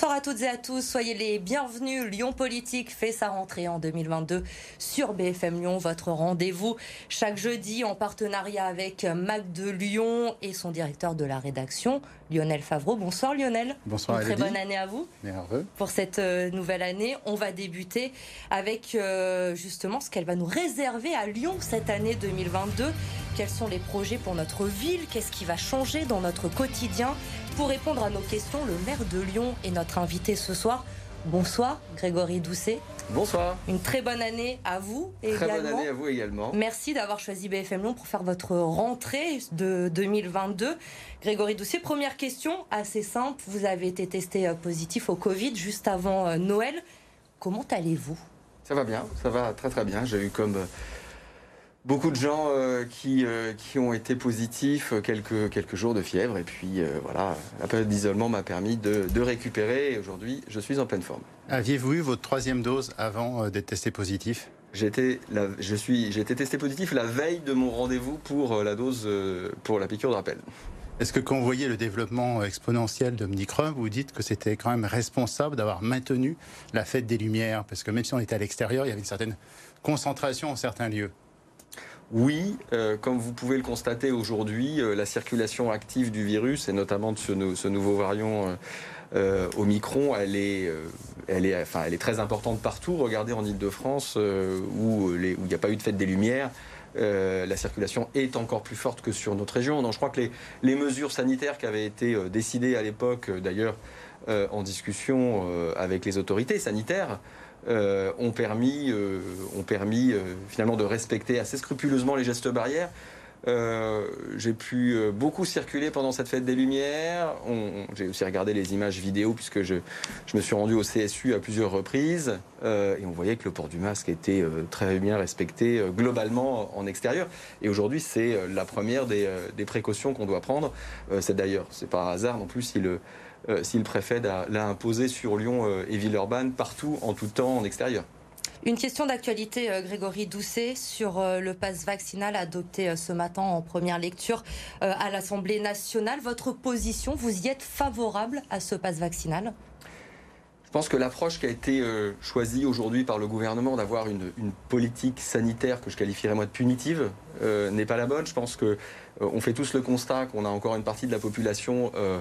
Bonsoir à toutes et à tous, soyez les bienvenus. Lyon Politique fait sa rentrée en 2022 sur BFM Lyon, votre rendez-vous chaque jeudi en partenariat avec Mac de Lyon et son directeur de la rédaction, Lionel Favreau. Bonsoir Lionel. Bonsoir. Une très bonne année à vous. Merveilleux. Pour cette euh, nouvelle année, on va débuter avec euh, justement ce qu'elle va nous réserver à Lyon cette année 2022. Quels sont les projets pour notre ville? Qu'est-ce qui va changer dans notre quotidien? Pour répondre à nos questions, le maire de Lyon est notre invité ce soir. Bonsoir Grégory Doucet. Bonsoir. Une très bonne année à vous Très également. bonne année à vous également. Merci d'avoir choisi BFM Lyon pour faire votre rentrée de 2022. Grégory Doucet, première question assez simple. Vous avez été testé euh, positif au Covid juste avant euh, Noël. Comment allez-vous? Ça va bien, ça va très très bien. J'ai eu comme euh, beaucoup de gens euh, qui, euh, qui ont été positifs euh, quelques, quelques jours de fièvre. Et puis euh, voilà, la période d'isolement m'a permis de, de récupérer. Et aujourd'hui, je suis en pleine forme. Aviez-vous eu votre troisième dose avant d'être testé positif? J'ai été, la- je suis, j'ai été testé positif la veille de mon rendez-vous pour la dose, pour la piqûre de rappel. Est-ce que quand vous voyez le développement exponentiel d'Omicron, vous dites que c'était quand même responsable d'avoir maintenu la fête des Lumières? Parce que même si on était à l'extérieur, il y avait une certaine concentration en certains lieux. Oui, euh, comme vous pouvez le constater aujourd'hui, euh, la circulation active du virus, et notamment de ce, nou- ce nouveau variant euh, euh, Omicron, elle est, elle, est, enfin, elle est très importante partout. Regardez en Ile-de-France, où il n'y a pas eu de fête des Lumières. la circulation est encore plus forte que sur notre région. Je crois que les, mesures sanitaires qui avaient été décidées à l'époque, d'ailleurs en discussion avec les autorités sanitaires, euh, ont permis, euh, ont permis euh, finalement de respecter assez scrupuleusement les gestes barrières. J'ai pu beaucoup circuler pendant cette fête des Lumières. J'ai aussi regardé les images vidéo puisque je, je me suis rendu au CSU à plusieurs reprises et on voyait que le port du masque était très bien respecté globalement en extérieur. Et aujourd'hui, c'est la première des, des précautions qu'on doit prendre. C'est d'ailleurs, c'est pas un hasard non plus si le, euh, si le préfet l'a imposé sur Lyon euh, et Villeurbanne partout en tout temps en extérieur. Une question d'actualité, euh, Grégory Doucet, sur euh, le pass vaccinal adopté ce matin en première lecture à l'Assemblée nationale. Votre position, vous y êtes favorable à ce pass vaccinal? Je pense que l'approche qui a été choisie aujourd'hui par le gouvernement d'avoir une, une politique sanitaire que je qualifierais moi de punitive euh, n'est pas la bonne. Je pense que euh, on fait tous le constat qu'on a encore une partie de la population euh,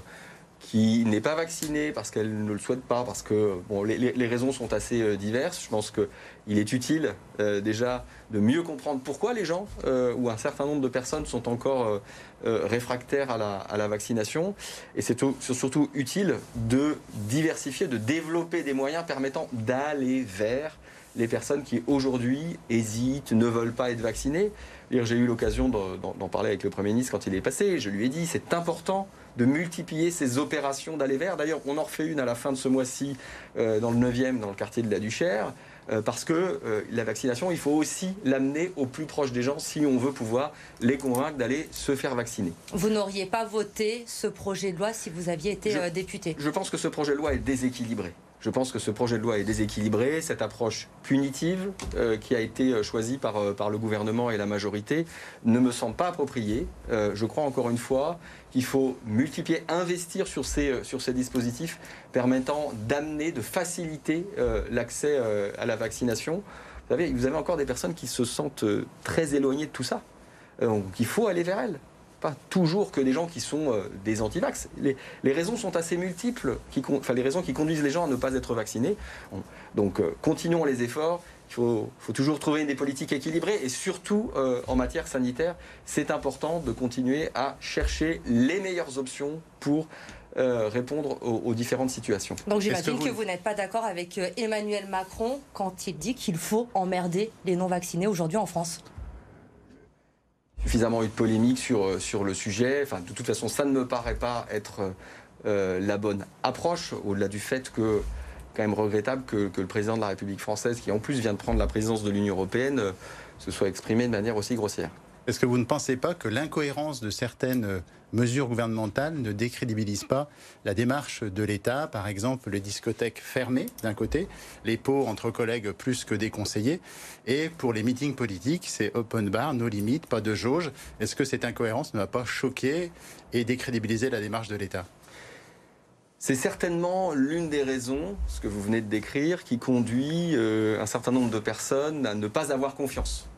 qui n'est pas vaccinée parce qu'elle ne le souhaite pas, parce que bon, les, raisons sont assez euh, diverses. Je pense qu'il est utile euh, déjà de mieux comprendre pourquoi les gens euh, ou un certain nombre de personnes sont encore réfractaires à la, à la vaccination. Et c'est surtout utile de diversifier, de développer des moyens permettant d'aller vers les personnes qui aujourd'hui hésitent, ne veulent pas être vaccinées. J'ai eu l'occasion d'en parler avec le Premier ministre quand il est passé. Je lui ai dit c'est important de multiplier ces opérations d'aller vers. D'ailleurs, on en refait une à la fin de ce mois-ci euh, dans le 9e, dans le quartier de la Duchère. euh, parce que euh, la vaccination, il faut aussi l'amener au plus proche des gens si on veut pouvoir les convaincre d'aller se faire vacciner. Vous n'auriez pas voté ce projet de loi si vous aviez été Je- député? Je pense que ce projet de loi est déséquilibré. Je pense que ce projet de loi est déséquilibré. Cette approche punitive euh, qui a été euh, choisie par, euh, par le gouvernement et la majorité ne me semble pas appropriée. Je crois encore une fois qu'il faut multiplier, investir sur ces, sur ces dispositifs permettant d'amener, de faciliter l'accès à la vaccination. Vous vous avez encore des personnes qui se sentent très éloignées de tout ça. Donc il faut aller vers elles pas toujours que des gens qui sont euh, des antivax. Les, les raisons sont assez multiples, qui, enfin les raisons qui conduisent les gens à ne pas être vaccinés. On- donc euh, continuons les efforts. Il faut, faut toujours trouver des politiques équilibrées et surtout euh, en matière sanitaire, c'est important de continuer à chercher les meilleures options pour euh, répondre aux, aux différentes situations. Donc j'imagine que que vous- vous, n'êtes pas d'accord avec Emmanuel Macron quand il dit qu'il faut emmerder les non-vaccinés aujourd'hui en France? Suffisamment eu de polémique sur, euh, sur le sujet. Enfin, de toute façon, ça ne me paraît pas être euh, la bonne approche, au-delà du fait que, quand même regrettable que, que le président de la République française, qui en plus vient de prendre la présidence de l'Union européenne, euh, se soit exprimé de manière aussi grossière. Est-ce que vous ne pensez pas que l'incohérence de certaines mesures gouvernementales ne décrédibilise pas la démarche de l'État Par exemple, les discothèques fermées d'un côté, les pots entre collègues plus que déconseillés, et pour les meetings politiques, c'est open bar, no limite, pas de jauge. Est-ce que cette incohérence ne va pas choquer et décrédibiliser la démarche de l'État? C'est certainement l'une des raisons, ce que vous venez de décrire, qui conduit un certain nombre de personnes à ne pas avoir confiance.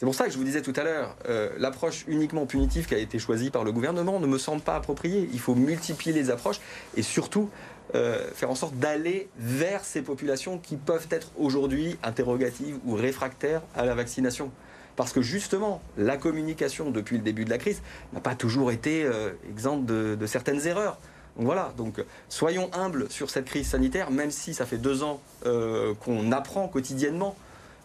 C'est pour ça que je vous disais tout à l'heure, l'approche uniquement punitive qui a été choisie par le gouvernement ne me semble pas appropriée. Il faut multiplier les approches et surtout euh, faire en sorte d'aller vers ces populations qui peuvent être aujourd'hui interrogatives ou réfractaires à la vaccination. Parce que justement, la communication depuis le début de la crise n'a pas toujours été euh, exempte de, certaines erreurs. Donc voilà, donc soyons humbles sur cette crise sanitaire, même si ça fait deux ans euh, qu'on apprend quotidiennement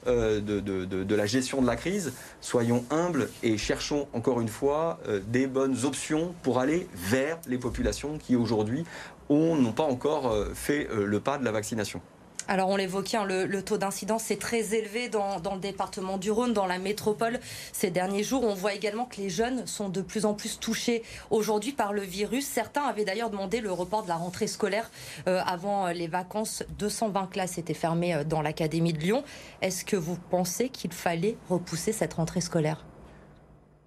de, de, la gestion de la crise. Soyons humbles et cherchons encore une fois des bonnes options pour aller vers les populations qui aujourd'hui n'ont pas encore euh, fait euh, le pas de la vaccination. Alors on l'évoquait, hein, le, taux d'incidence est très élevé dans, le département du Rhône, dans la métropole. Ces derniers jours, on voit également que les jeunes sont de plus en plus touchés aujourd'hui par le virus. Certains avaient d'ailleurs demandé le report de la rentrée scolaire euh, avant les vacances. 220 classes étaient fermées dans l'académie de Lyon. Est-ce que vous pensez qu'il fallait repousser cette rentrée scolaire?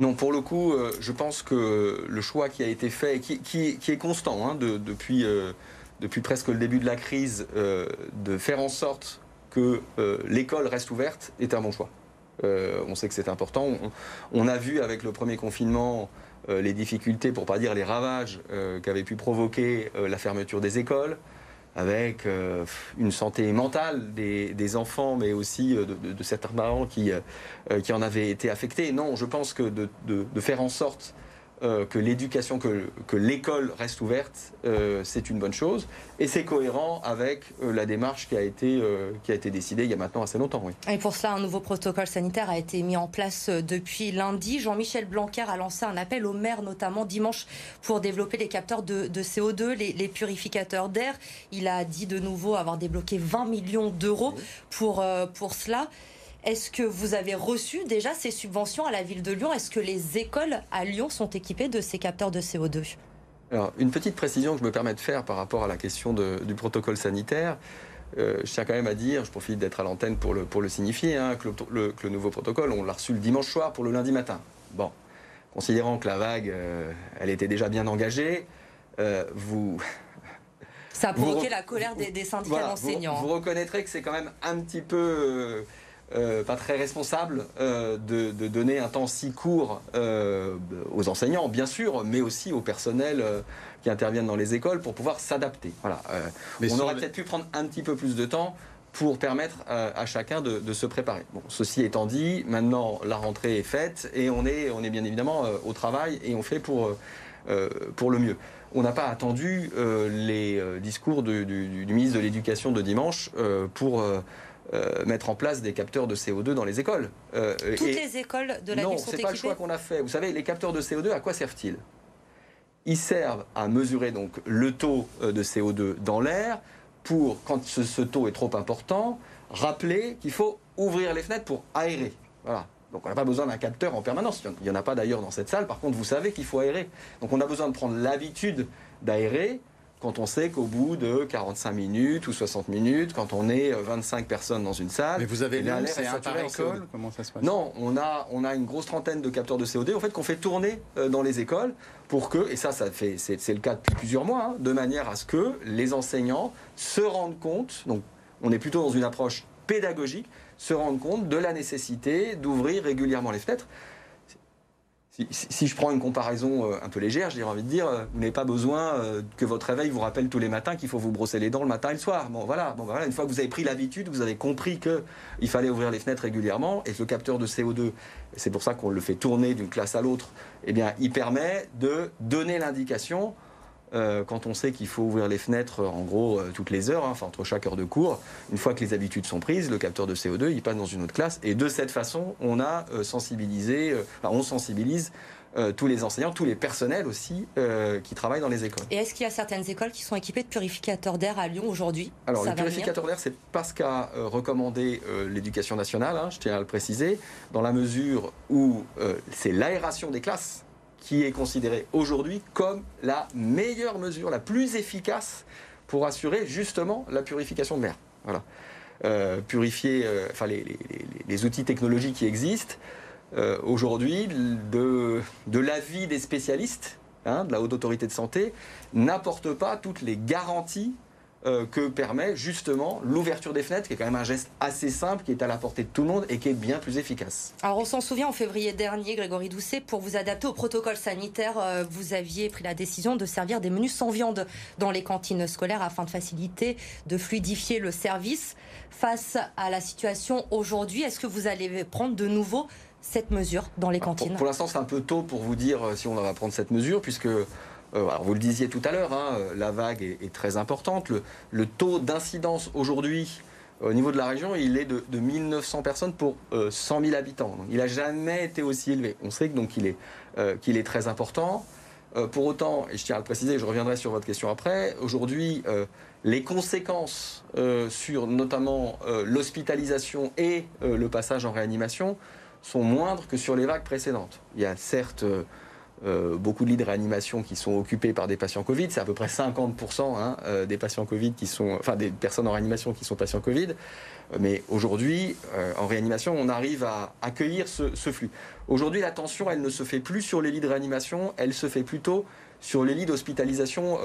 Non, pour le coup, euh, je pense que le choix qui a été fait, qui, qui, est constant hein, depuis, euh, depuis presque le début de la crise, euh, de faire en sorte que l'école reste ouverte, est un bon choix. on sait que c'est important. On, a vu avec le premier confinement les difficultés, pour pas dire les ravages, qu'avait pu provoquer la fermeture des écoles avec euh, une santé mentale des, enfants, mais aussi euh, de, certains parents qui, euh, qui en avaient été affectés. Non, je pense que de faire en sorte euh, que l'éducation, que, que l'école reste ouverte, euh, c'est une bonne chose. Et c'est cohérent avec euh, la démarche qui a, été, qui a été décidée il y a maintenant assez longtemps. Oui. Et pour cela, un nouveau protocole sanitaire a été mis en place depuis lundi. Jean-Michel Blanquer a lancé un appel aux maires, notamment dimanche, pour développer les capteurs de, de CO2, les, les purificateurs d'air. Il a dit de nouveau avoir débloqué 20 millions d'euros pour, pour cela. Est-ce que vous avez reçu déjà ces subventions à la ville de Lyon? Est-ce que les écoles à Lyon sont équipées de ces capteurs de CO2 Alors, une petite précision que je me permets de faire par rapport à la question du protocole sanitaire. Euh, je tiens quand même à dire, je profite d'être à l'antenne pour le, pour le signifier, hein, que, le, nouveau protocole, on l'a reçu le dimanche soir pour le lundi matin. Bon, considérant que la vague, euh, elle était déjà bien engagée, euh, vous... Ça a provoqué la colère des, syndicats d'enseignants. Vous, vous, reconnaîtrez que c'est quand même un petit peu euh, pas très responsable euh, de, donner un temps si court euh, aux enseignants, bien sûr, mais aussi au personnel qui interviennent dans les écoles pour pouvoir s'adapter. Voilà. on aurait peut-être pu prendre un petit peu plus de temps pour permettre à, chacun de, se préparer. Bon, ceci étant dit, maintenant la rentrée est faite et on est, on est bien évidemment au travail et on fait pour, pour le mieux. On n'a pas attendu les discours du, du, ministre de l'Éducation de dimanche pour euh, mettre en place des capteurs de CO2 dans les écoles. Euh, Toutes les écoles de la non, ville sont équipées Non, c'est pas le choix qu'on a fait. Vous savez, les capteurs de CO2, à quoi servent-ils? Ils servent à mesurer donc le taux euh, de CO2 dans l'air pour, quand ce, taux est trop important, rappeler qu'il faut ouvrir les fenêtres pour aérer. Voilà. Donc on n'a pas besoin d'un capteur en permanence. Il n'y en a pas d'ailleurs dans cette salle. Par contre, vous savez qu'il faut aérer. Donc on a besoin de prendre l'habitude d'aérer quand on sait qu'au bout de 45 minutes ou 60 minutes, quand on est 25 personnes dans une salle... Mais vous avez l'air c'est un par école Comment ça se passe? Non, on a, on a une grosse trentaine de capteurs de CO2 en fait, qu'on fait tourner euh, dans les écoles pour que, et ça, ça fait, c'est, le cas depuis plusieurs mois, hein, de manière à ce que les enseignants se rendent compte, donc on est plutôt dans une approche pédagogique, se rendent compte de la nécessité d'ouvrir régulièrement les fenêtres si, je prends une comparaison euh, un peu légère, j'ai envie de dire, euh, vous n'avez pas besoin euh, que votre réveil vous rappelle tous les matins qu'il faut vous brosser les dents le matin et le soir. Bon, voilà. Bon, voilà. Une fois que vous avez pris l'habitude, vous avez compris qu'il fallait ouvrir les fenêtres régulièrement et que le capteur de CO2, c'est pour ça qu'on le fait tourner d'une classe à l'autre, eh bien, il permet de donner l'indication euh, quand on sait qu'il faut ouvrir les fenêtres en gros euh, toutes les heures, hein, enfin entre chaque heure de cours, une fois que les habitudes sont prises, le capteur de CO2 il passe dans une autre classe. Et de cette façon on a euh, sensibilisé, on sensibilise tous les enseignants, tous les personnels aussi qui travaillent dans les écoles. Et est-ce qu'il y a certaines écoles qui sont équipées de purificateurs d'air à Lyon aujourd'hui? Alors les purificateurs d'air, c'est pas ce qu'a recommandé l'éducation nationale, hein, je tiens à le préciser, dans la mesure où c'est l'aération des classes qui est considérée aujourd'hui comme la meilleure mesure, la plus efficace pour assurer justement la purification de l'air. Voilà. Euh, purifier, euh, enfin les, outils technologiques qui existent euh, aujourd'hui, de, l'avis des spécialistes, hein, de la haute autorité de santé n'apporte pas toutes les garanties euh, que permet justement l'ouverture des fenêtres, qui est quand même un geste assez simple, qui est à la portée de tout le monde et qui est bien plus efficace. Alors on s'en souvient, en février dernier, Grégory Doucet, pour vous adapter au protocole sanitaire, euh, vous aviez pris la décision de servir des menus sans viande dans les cantines scolaires afin de faciliter, de fluidifier le service. Face à la situation aujourd'hui, est-ce que vous allez prendre de nouveau cette mesure dans les cantines? Pour, l'instant, c'est un peu tôt pour vous dire euh, si on va prendre cette mesure, puisque euh, vous le disiez tout à l'heure, hein, euh, la vague est, très importante. Le, taux d'incidence aujourd'hui au niveau de la région, il est de, 1900 personnes pour 100 000 habitants. il n'a jamais été aussi élevé. On sait donc qu'il est très important. pour autant, et je tiens à le préciser, je reviendrai sur votre question après, aujourd'hui, les conséquences sur notamment l'hospitalisation et le passage en réanimation sont moindres que sur les vagues précédentes. Il y a certes euh, beaucoup de lits de réanimation qui sont occupés par des patients Covid. C'est à peu près 50% hein, euh, des patients Covid qui sont, enfin des personnes en réanimation qui sont patients Covid. Mais aujourd'hui, euh, en réanimation, on arrive à accueillir ce, ce flux. Aujourd'hui, la tension, elle ne se fait plus sur les lits de réanimation, elle se fait plutôt sur les lits d'hospitalisation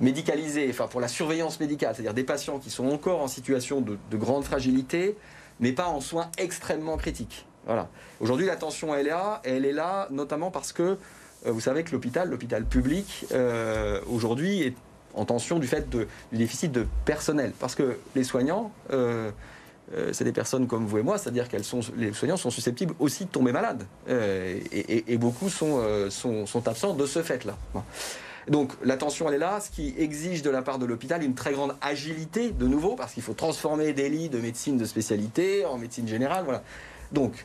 médicalisés, enfin pour la surveillance médicale, c'est-à-dire des patients qui sont encore en situation de, de grande fragilité, mais pas en soins extrêmement critiques. Voilà. Aujourd'hui, la tension, elle est là. Elle est là notamment parce que euh, vous savez que l'hôpital, l'hôpital public, euh, aujourd'hui, est en tension du fait du déficit de personnel. Parce que les soignants, euh, c'est des personnes comme vous et moi, c'est-à-dire que les soignants sont susceptibles aussi de tomber malades. Et, beaucoup sont, sont, absents de ce fait-là. Donc la tension, elle est là, ce qui exige de la part de l'hôpital une très grande agilité, de nouveau, parce qu'il faut transformer des lits de médecine de spécialité en médecine générale. Voilà. Donc,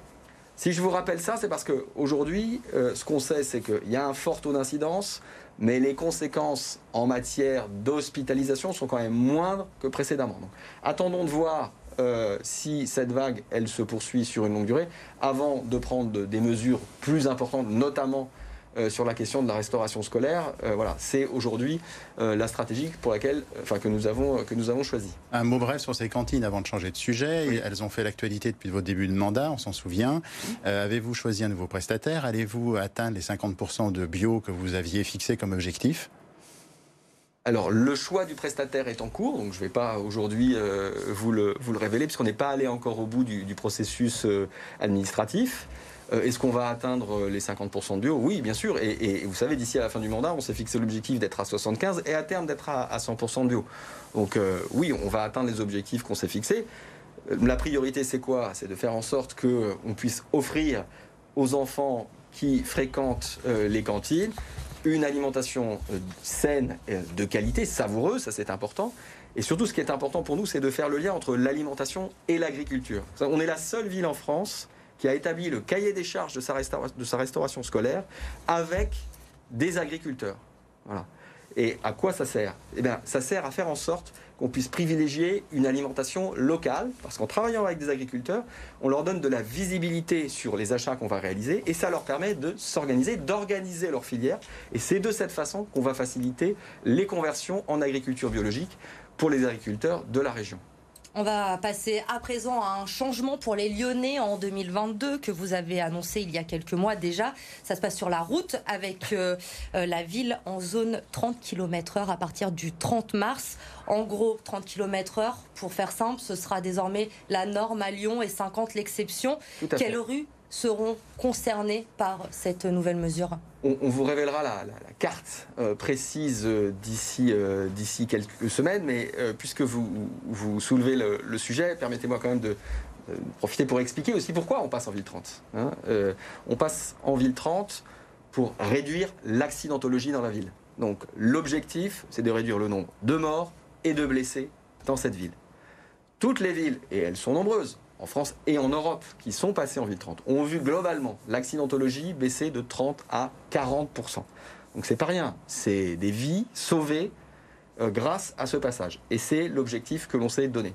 si je vous rappelle ça, c'est parce qu'aujourd'hui, euh, ce qu'on sait, c'est qu'il y a un fort taux d'incidence, mais les conséquences en matière d'hospitalisation sont quand même moindres que précédemment. Donc, attendons de voir euh, si cette vague, elle se poursuit sur une longue durée, avant de prendre des mesures plus importantes, notamment euh, sur la question de la restauration scolaire. Euh, voilà, c'est aujourd'hui euh, la stratégie pour laquelle, enfin, que nous avons que nous avons choisi. Un mot bref sur ces cantines avant de changer de sujet. Elles ont fait l'actualité depuis votre début de mandat, on s'en souvient. Avez-vous choisi un nouveau prestataire? Allez-vous atteindre les 50% de bio que vous aviez fixé comme objectif? Alors, le choix du prestataire est en cours, donc je ne vais pas aujourd'hui vous, le, vous, le, révéler, puisqu'on n'est pas allé encore au bout du, du processus administratif. Euh, est-ce qu'on va atteindre euh, les 50% de bio Oui, bien sûr. Et, vous savez, d'ici à la fin du mandat, on s'est fixé l'objectif d'être à 75 et à terme d'être à, 100% de bio. Donc euh, oui, on va atteindre les objectifs qu'on s'est fixés. La priorité, c'est quoi? C'est de faire en sorte qu'on puisse offrir aux enfants qui fréquentent les cantines une alimentation saine, de qualité, savoureuse, ça c'est important. Et surtout, ce qui est important pour nous, c'est de faire le lien entre l'alimentation et l'agriculture. On est la seule ville en France qui a établi le cahier des charges de sa, de sa restauration scolaire avec des agriculteurs. Voilà. Et à quoi ça sert? Eh bien, ça sert à faire en sorte qu'on puisse privilégier une alimentation locale, parce qu'en travaillant avec des agriculteurs, on leur donne de la visibilité sur les achats qu'on va réaliser, et ça leur permet de s'organiser, d'organiser leur filière. Et c'est de cette façon qu'on va faciliter les conversions en agriculture biologique pour les agriculteurs de la région. On va passer à présent à un changement pour les Lyonnais en 2022 que vous avez annoncé il y a quelques mois déjà. Ça se passe sur la route avec euh, euh, la ville en zone 30 km/h à partir du 30 mars. En gros, 30 km/h, pour faire simple, ce sera désormais la norme à Lyon et 50 l'exception. Quelle rue seront concernés par cette nouvelle mesure on, vous révélera la, carte euh, précise euh, d'ici euh, d'ici quelques semaines, mais puisque vous, vous soulevez le, sujet, permettez-moi quand même de profiter pour expliquer aussi pourquoi on passe en ville 30. Hein. on passe en ville 30 pour réduire l'accidentologie dans la ville. Donc l'objectif, c'est de réduire le nombre de morts et de blessés dans cette ville. Toutes les villes, et elles sont nombreuses, en France et en Europe qui sont passés en ville 30 ont vu globalement l'accidentologie baisser de 30 à 40% Donc c'est pas rien, c'est des vies sauvées euh, grâce à ce passage. Et c'est l'objectif que l'on s'est donné.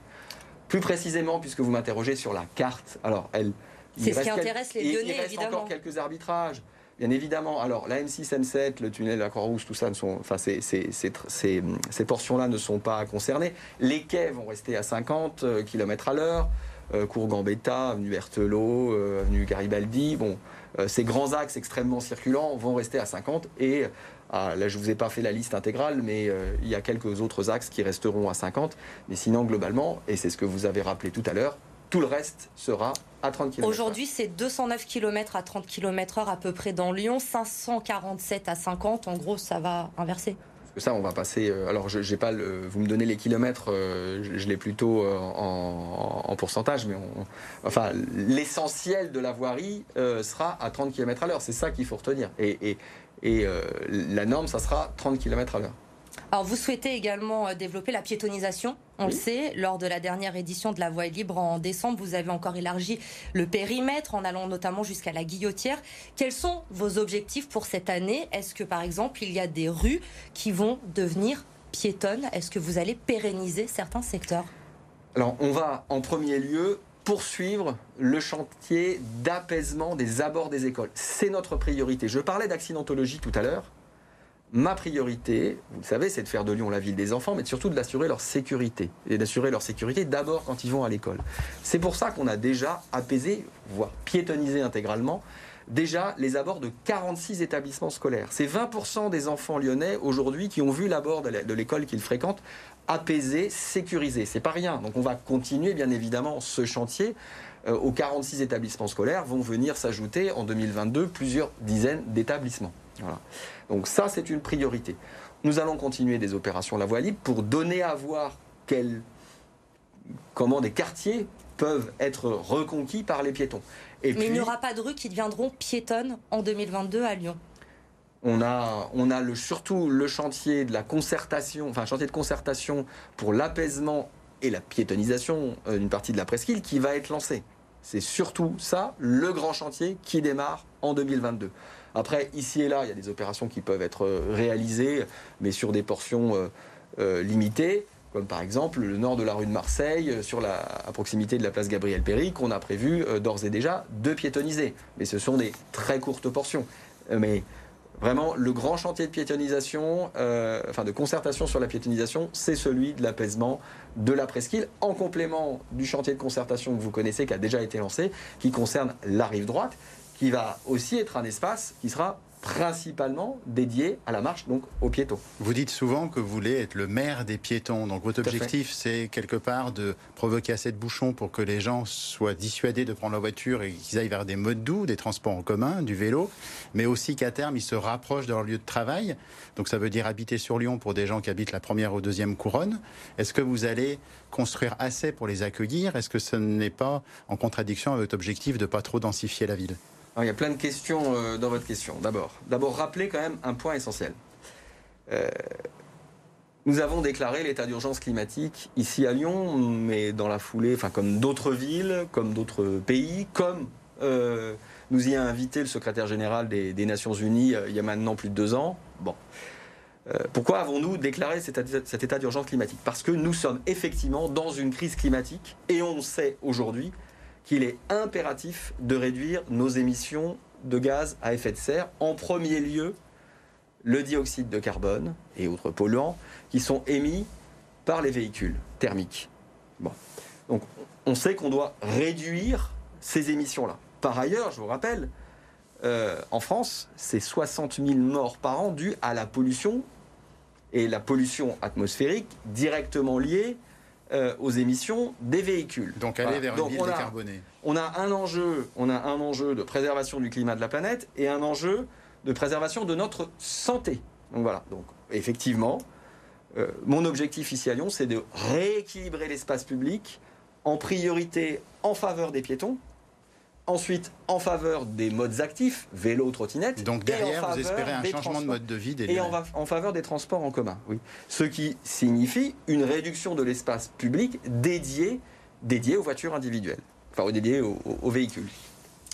Plus précisément, puisque vous m'interrogez sur la carte, alors elle. C'est ce qui intéresse les Lyonnais, il reste évidemment. encore quelques arbitrages. Bien évidemment, alors la M6, M7, le tunnel de la Croix-Rouge, tout ça, ne sont, enfin, ces, ces portions-là ne sont pas concernées. Les quais vont rester à 50 euh, km à l'heure. Euh, cours Gambetta, avenue Berthelot, euh, avenue Garibaldi. Bon, ces grands axes extrêmement circulants vont rester à 50 et ah, là, je ne vous ai pas fait la liste intégrale, mais il y a quelques autres axes qui resteront à 50. Mais sinon, globalement, et c'est ce que vous avez rappelé tout à l'heure, tout le reste sera à 30 km. Aujourd'hui, c'est 209 km à 30 km/h à peu près dans Lyon, 547 à 50. En gros, ça va inverser. Ça, on va passer. Euh, alors, je, j'ai pas le, vous me donnez les kilomètres, euh, je, l'ai plutôt euh, en, pourcentage, mais enfin, l'essentiel de la voirie sera à 30 km à l'heure. C'est ça qu'il faut retenir. Et, et la norme, ça sera 30 km à l'heure. Alors vous souhaitez également euh, développer la piétonisation, on le sait, lors de la dernière édition de la Voie libre en décembre, vous avez encore élargi le périmètre en allant notamment jusqu'à la Guillotière. Quels sont vos objectifs pour cette année? Est-ce que par exemple il y a des rues qui vont devenir piétonnes? Est-ce que vous allez pérenniser certains secteurs? Alors on va en premier lieu poursuivre le chantier d'apaisement des abords des écoles. C'est notre priorité. Je parlais d'accidentologie tout à l'heure ma priorité, vous le savez, c'est de faire de Lyon la ville des enfants, mais surtout de d'assurer leur sécurité. Et d'assurer leur sécurité d'abord quand ils vont à l'école. C'est pour ça qu'on a déjà apaisé, voire piétonnisé intégralement, déjà les abords de 46 établissements scolaires. C'est 20% des enfants lyonnais aujourd'hui qui ont vu l'abord de l'école qu'ils fréquentent apaisé, sécurisé. C'est pas rien. Donc on va continuer bien évidemment ce chantier. Euh, aux 46 établissements scolaires vont venir s'ajouter en 2022 plusieurs dizaines d'établissements. Voilà. Donc ça, c'est une priorité. Nous allons continuer des opérations La Voie libre pour donner à voir comment des quartiers peuvent être reconquis par les piétons. Et Mais il n'y aura pas de rues qui deviendront piétonnes en 2022 à Lyon. On a, on a le, surtout le chantier de la concertation, enfin chantier de concertation pour l'apaisement et la piétonisation euh, d'une partie de la presqu'île qui va être lancé. C'est surtout ça, le grand chantier qui démarre en 2022. Après, ici et là, il y a des opérations qui peuvent être euh, réalisées, mais sur des portions euh, euh, limitées comme par exemple le nord de la rue de Marseille, à proximité de la place Gabriel Péry, qu'on a prévu d'ores et déjà de piétoniser. Mais ce sont des très courtes portions. Mais vraiment, le grand chantier de piétonisation, enfin de concertation sur la piétonisation, c'est celui de l'apaisement de la presqu'île, en complément du chantier de concertation que vous connaissez, qui a déjà été lancé, qui concerne la rive droite qui va aussi être un espace qui sera principalement dédié à la marche, donc aux piétons. Vous dites souvent que vous voulez être le maire des piétons. Donc votre objectif, c'est quelque part de provoquer assez de bouchons pour que les gens soient dissuadés de prendre la voiture et qu'ils aillent vers des modes doux, des transports en commun, du vélo, mais aussi qu'à terme, ils se rapprochent de leur lieu de travail. Donc ça veut dire habiter sur Lyon pour des gens qui habitent la première ou deuxième couronne. Est-ce que vous allez construire assez pour les accueillir? Est-ce que ce n'est pas en contradiction avec votre objectif de pas trop densifier la ville? Il y a plein de questions euh, dans votre question. D'abord, d'abord rappeler quand même un point essentiel. Euh, nous avons déclaré l'état d'urgence climatique ici à Lyon, mais dans la foulée, enfin comme d'autres villes, comme d'autres pays, comme euh, nous y a invité le secrétaire général des, Nations Unies il y a maintenant plus de deux ans. Bon. pourquoi avons-nous déclaré cet état d'urgence climatique? Parce que nous sommes effectivement dans une crise climatique et on sait aujourd'hui qu'il est impératif de réduire nos émissions de gaz à effet de serre, en premier lieu le dioxyde de carbone et autres polluants qui sont émis par les véhicules thermiques. Bon. Donc on sait qu'on doit réduire ces émissions-là. Par ailleurs, je vous rappelle, euh, en France, c'est 60 000 morts par an dus à la pollution et la pollution atmosphérique directement liée euh, aux émissions des véhicules. Donc aller vers une ville décarbonée. On a un enjeu, on a un enjeu de préservation du climat de la planète et un enjeu de préservation de notre santé. Donc voilà. Donc effectivement, euh, mon objectif ici à Lyon, c'est de rééquilibrer l'espace public en priorité en faveur des piétons, Ensuite, en faveur des modes actifs, vélo, trottinette. Donc derrière, vous espérez un changement de mode de vie des Et en, en, faveur des transports en commun, oui. Ce qui signifie une réduction de l'espace public dédié, dédié aux voitures individuelles, enfin dédié aux véhicules.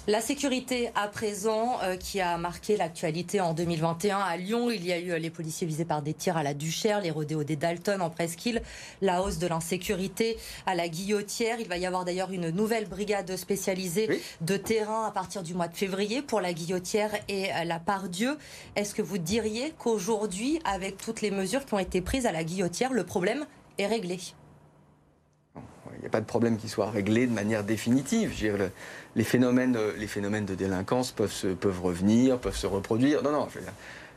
La sécurité à présent, euh, qui a marqué l'actualité en 2021 à Lyon, il y a eu euh, les policiers visés par des tirs à la Duchère, les rodéos des Dalton en presqu'île, la hausse de l'insécurité à la Guillotière. Il va y avoir d'ailleurs une nouvelle brigade spécialisée de terrain à partir du mois de février pour la Guillotière et euh, la Pardieu. Est-ce que vous diriez qu'aujourd'hui, avec toutes les mesures qui ont été prises à la Guillotière, le problème est réglé? Il n'y a pas de problème qui soit réglé de manière définitive. les, phénomènes, les phénomènes de délinquance peuvent, se, peuvent revenir, peuvent se reproduire. Non, non, vous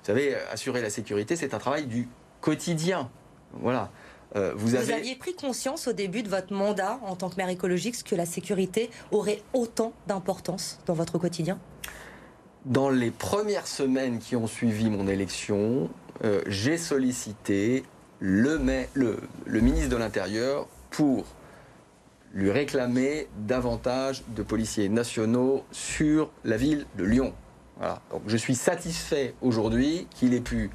savez, assurer la sécurité, c'est un travail du quotidien. Voilà. Euh, vous, aviez pris conscience au début de votre mandat en tant que maire écologiste que la sécurité aurait autant d'importance dans votre quotidien? Dans les premières semaines qui ont suivi mon élection, euh, j'ai sollicité le, le, ministre de l'Intérieur pour lui réclamer davantage de policiers nationaux sur la ville de Lyon. Donc, je suis satisfait aujourd'hui qu'il ait pu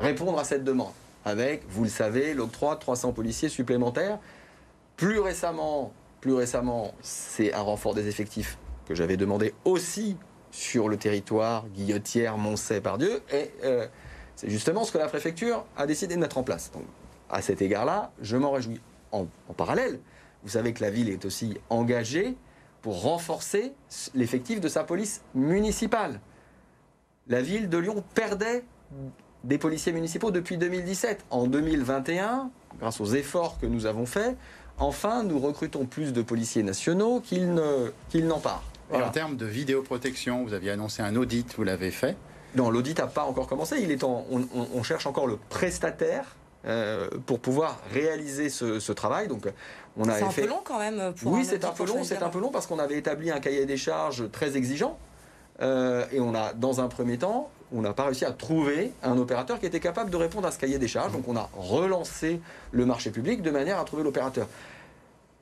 répondre à cette demande avec, vous le savez, l'octroi de 300 policiers supplémentaires. Plus récemment, plus récemment, c'est un renfort des effectifs que j'avais demandé aussi sur le territoire Guillotière, Moncey, Pardieu, et euh, c'est justement ce que la préfecture a décidé de mettre en place. Donc, à cet égard-là, je m'en réjouis. En, en, parallèle, vous savez que la ville est aussi engagée pour renforcer l'effectif de sa police municipale. La ville de Lyon perdait des policiers municipaux depuis 2017. En 2021, grâce aux efforts que nous avons faits, enfin, nous recrutons plus de policiers nationaux qu'ils n'en partent. En termes de vidéoprotection, vous aviez annoncé un audit, vous l'avez fait Non, l'audit n'a pas encore commencé. Il est en, on, cherche encore le prestataire euh, pour pouvoir réaliser ce, travail. Donc, on a c'est un peu long quand même. Pour oui, c'est un peu long. C'est un peu long parce qu'on avait établi un cahier des charges très exigeant. Euh, et on a, dans un premier temps, on n'a pas réussi à trouver un opérateur qui était capable de répondre à ce cahier des charges. Donc on a relancé le marché public de manière à trouver l'opérateur.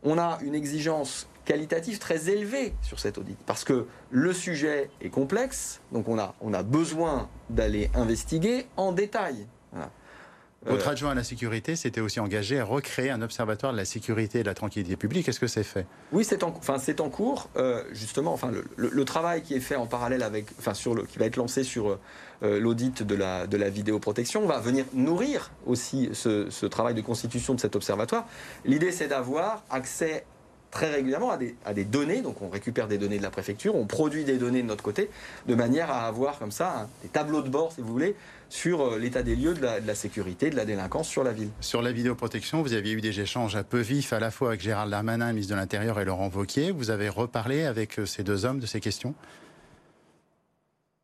On a une exigence qualitative très élevée sur cet audit parce que le sujet est complexe, donc on a, on a besoin d'aller investiguer en détail. Votre adjoint à la sécurité s'était aussi engagé à recréer un observatoire de la sécurité et de la tranquillité publique. Est-ce que c'est fait? Oui, c'est en, enfin, en cours. Euh, justement, enfin, le, travail qui est fait en parallèle avec, enfin, sur le, qui va être lancé sur euh, l'audit de la, de la vidéoprotection va venir nourrir aussi ce, ce travail de constitution de cet observatoire. L'idée, c'est d'avoir accès très régulièrement à des, données. Donc on récupère des données de la préfecture, on produit des données de notre côté, de manière à avoir comme ça des tableaux de bord, si vous voulez, sur euh, l'état des lieux de la, sécurité, de la délinquance sur la ville. Sur la vidéoprotection, vous aviez eu des échanges un peu vifs à la fois avec Gérald Darmanin, ministre de l'Intérieur, et Laurent Wauquiez. Vous avez reparlé avec euh, ces deux hommes de ces questions?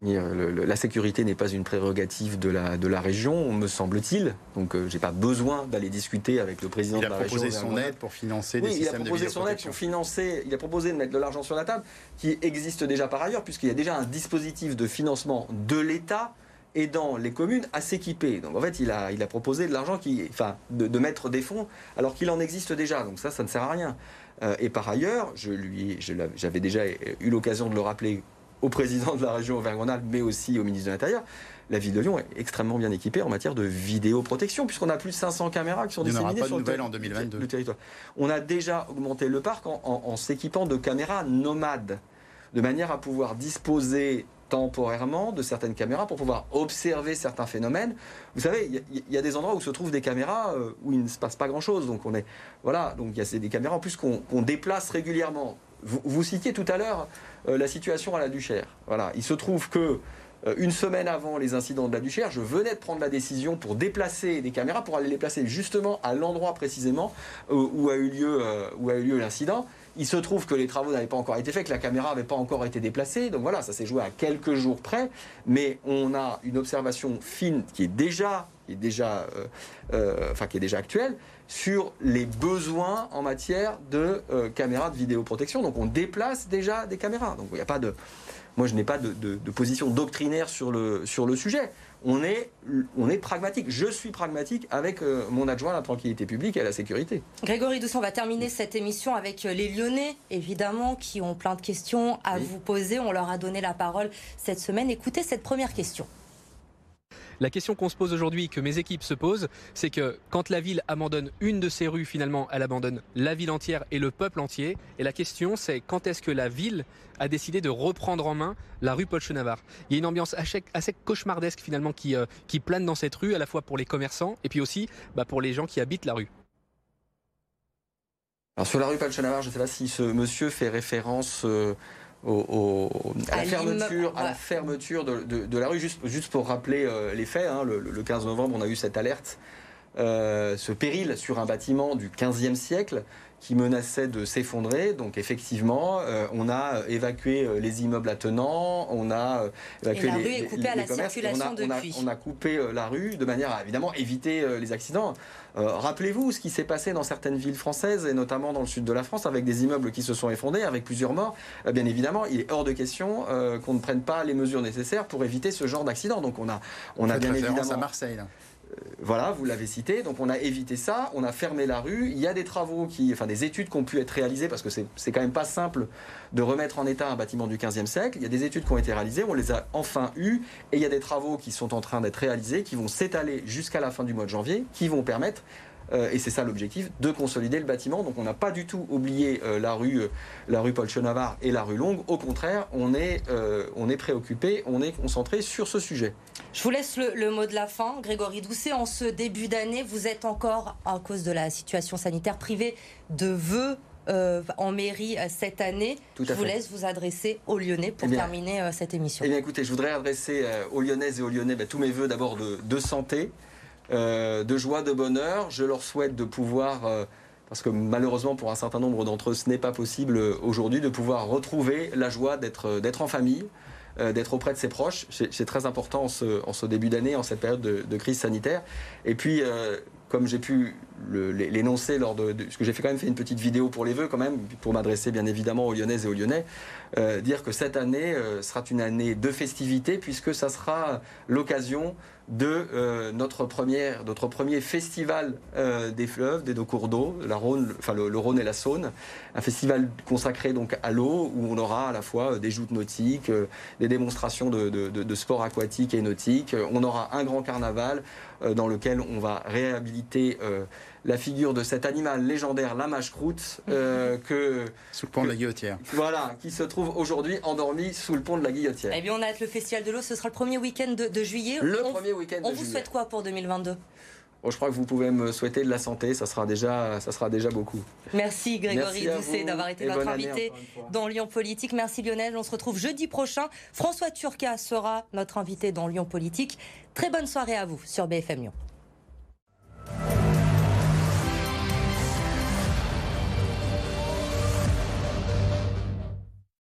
La sécurité n'est pas une prérogative de la, de la région, me semble-t-il. Donc, euh, je n'ai pas besoin d'aller discuter avec le président de la région. Il a proposé son aide pour financer des systèmes de Il a proposé son aide pour financer. Il a proposé de mettre de l'argent sur la table, qui existe déjà par ailleurs, puisqu'il y a déjà un dispositif de financement de l'État aidant les communes à s'équiper. Donc en fait, il a, il a proposé de l'argent qui, enfin, de, mettre des fonds alors qu'il en existe déjà. Donc ça, ça ne sert à rien. Euh, et par ailleurs, je lui, j'avais déjà eu l'occasion de le rappeler au président de la région Auvergne-Rhône-Alpes, mais aussi au ministre de l'Intérieur, la ville de Lyon est extrêmement bien équipée en matière de vidéoprotection, puisqu'on a plus de 500 caméras qui sont disséminées sur le, en 2022. territoire. On a déjà augmenté le parc en, s'équipant de caméras nomades, de manière à pouvoir disposer temporairement de certaines caméras pour pouvoir observer certains phénomènes. Vous savez, il y, a des endroits où se trouvent des caméras euh, où il ne se passe pas grand-chose. Donc on est voilà, donc il y a des caméras en plus qu'on déplace régulièrement. Vous, citiez tout à l'heure euh, la situation à la Duchère. Voilà, il se trouve que euh, une semaine avant les incidents de la Duchère, je venais de prendre la décision pour déplacer des caméras, pour aller les placer justement à l'endroit précisément euh, où a eu lieu, où a eu lieu l'incident. Il se trouve que les travaux n'avaient pas encore été faits, que la caméra n'avait pas encore été déplacée. Donc voilà, ça s'est joué à quelques jours près. Mais on a une observation fine qui est déjà, qui est déjà, enfin, qui est déjà actuelle sur les besoins en matière de euh, caméras de vidéoprotection. Donc on déplace déjà des caméras. Donc il n'y a pas de. Moi, je n'ai pas de, position doctrinaire sur le, sur le sujet. On est, on est pragmatique. Je suis pragmatique avec euh, mon adjoint à la tranquillité publique et à la sécurité. Grégory Doucet, on va terminer cette émission avec euh, les Lyonnais, évidemment, qui ont plein de questions à vous poser. On leur a donné la parole cette semaine. Écoutez cette première question. La question qu'on se pose aujourd'hui, que mes équipes se posent, c'est que quand la ville abandonne une de ses rues, finalement, elle abandonne la ville entière et le peuple entier. Et la question, c'est quand est-ce que la ville a décidé de reprendre en main la rue Paul Chenavard Il y a une ambiance assez, cauchemardesque, finalement, qui, euh, qui plane dans cette rue, à la fois pour les commerçants et puis aussi bah, pour les gens qui habitent la rue. Sur la rue Paul je ne sais pas si ce monsieur fait référence euh, à, la fermeture, à la fermeture de, la rue. Juste, juste pour rappeler euh, les faits, hein, le, 15 novembre, on a eu cette alerte ce péril sur un bâtiment du 15e siècle qui menaçait de s'effondrer. Donc effectivement, euh, on a évacué euh, les immeubles attenants, on a euh, évacué les, circulation on a, on, a, coupé la rue de manière à évidemment éviter les accidents. Rappelez-vous ce qui s'est passé dans certaines villes françaises et notamment dans le sud de la France avec des immeubles qui se sont effondrés, avec plusieurs morts. bien évidemment, il est hors de question qu'on ne prenne pas les mesures nécessaires pour éviter ce genre d'accident. Donc on a, on a bien évidemment à Marseille. Là voilà, vous l'avez cité. Donc on a évité ça, on a fermé la rue. Il y a des travaux qui, enfin des études qui ont pu être réalisées parce que c'est quand même pas simple de remettre en état un bâtiment du 15e siècle. Il y a des études qui ont été réalisées, on les a enfin eues et il y a des travaux qui sont en train d'être réalisés, qui vont s'étaler jusqu'à la fin du mois de janvier, qui vont permettre et c'est ça l'objectif, de consolider le bâtiment. Donc on n'a pas du tout oublié euh, la, rue, euh, la rue Paul Chenavar et la rue Longue. Au contraire, on est, on est préoccupé, on est concentré sur ce sujet. Je vous laisse le, mot de la fin. Grégory Doucet, en ce début d'année, vous êtes encore, à cause de la situation sanitaire privée, de vœux en mairie cette année. je vous laisse vous adresser aux Lyonnais pour eh terminer cette émission. Eh bien, écoutez, je voudrais adresser aux Lyonnaises et aux Lyonnais bah, tous mes vœux d'abord de, de, santé, euh, de joie, de bonheur. Je leur souhaite de pouvoir, euh, parce que malheureusement pour un certain nombre d'entre eux ce n'est pas possible aujourd'hui, de pouvoir retrouver la joie d'être en famille, euh, d'être auprès de ses proches. C'est très important en ce, début d'année, en cette période de, crise sanitaire. Et puis, comme j'ai pu l'énoncer lors de, parce que j'ai fait quand même fait une petite vidéo pour les vœux quand même, pour m'adresser bien évidemment aux Lyonnaises et aux Lyonnais, dire que cette année sera une année de festivités puisque ça sera l'occasion de euh, notre, premier festival euh, des fleuves, des deux cours d'eau, le, Rhône et la Saône, un festival consacré à l'eau où on aura à la fois euh, des joutes nautiques, des démonstrations de, de, de, sport aquatique et nautique, on aura un grand carnaval dans lequel on va réhabiliter la figure de cet animal légendaire, la mâche-croûte, euh, que... Sous le pont de la Guillotière. Voilà, qui se trouve aujourd'hui endormi sous le pont de la Guillotière. Eh bien, on a le Festival de l'eau, ce sera le premier week-end de, juillet. Le premier week-end On vous souhaite quoi pour 2022 je crois que vous pouvez me souhaiter de la santé, ça sera déjà, ça sera déjà beaucoup. Merci Grégory Doucet d'avoir été notre invité dans Lyon Politique. Merci Lionel, on se retrouve jeudi prochain. François Turca sera notre invité dans Lyon Politique. Très bonne soirée à vous sur BFM Lyon.